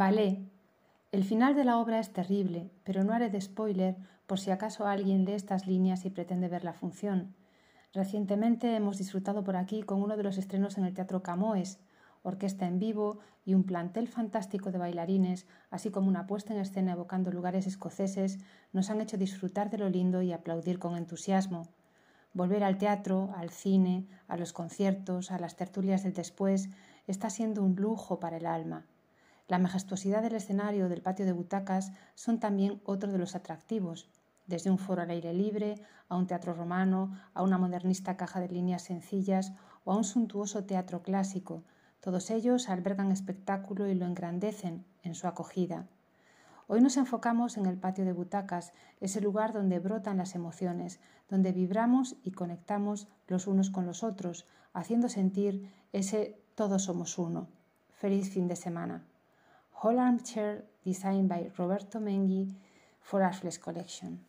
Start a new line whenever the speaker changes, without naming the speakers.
Calais. El final de la obra es terrible, pero no haré de spoiler por si acaso alguien lee estas líneas y pretende ver la función. Recientemente hemos disfrutado por aquí con uno de los estrenos en el Teatro Camoes, orquesta en vivo y un plantel fantástico de bailarines, así como una puesta en escena evocando lugares escoceses, nos han hecho disfrutar de lo lindo y aplaudir con entusiasmo. Volver al teatro, al cine, a los conciertos, a las tertulias del después, está siendo un lujo para el alma. La majestuosidad del escenario del patio de butacas son también otro de los atractivos, desde un foro al aire libre, a un teatro romano, a una modernista caja de líneas sencillas o a un suntuoso teatro clásico, todos ellos albergan espectáculo y lo engrandecen en su acogida. Hoy nos enfocamos en el patio de butacas, ese lugar donde brotan las emociones, donde vibramos y conectamos los unos con los otros, haciendo sentir ese todos somos uno. Feliz fin de semana. Whole Armchair, designed by Roberto Menghi for Ashley's Collection.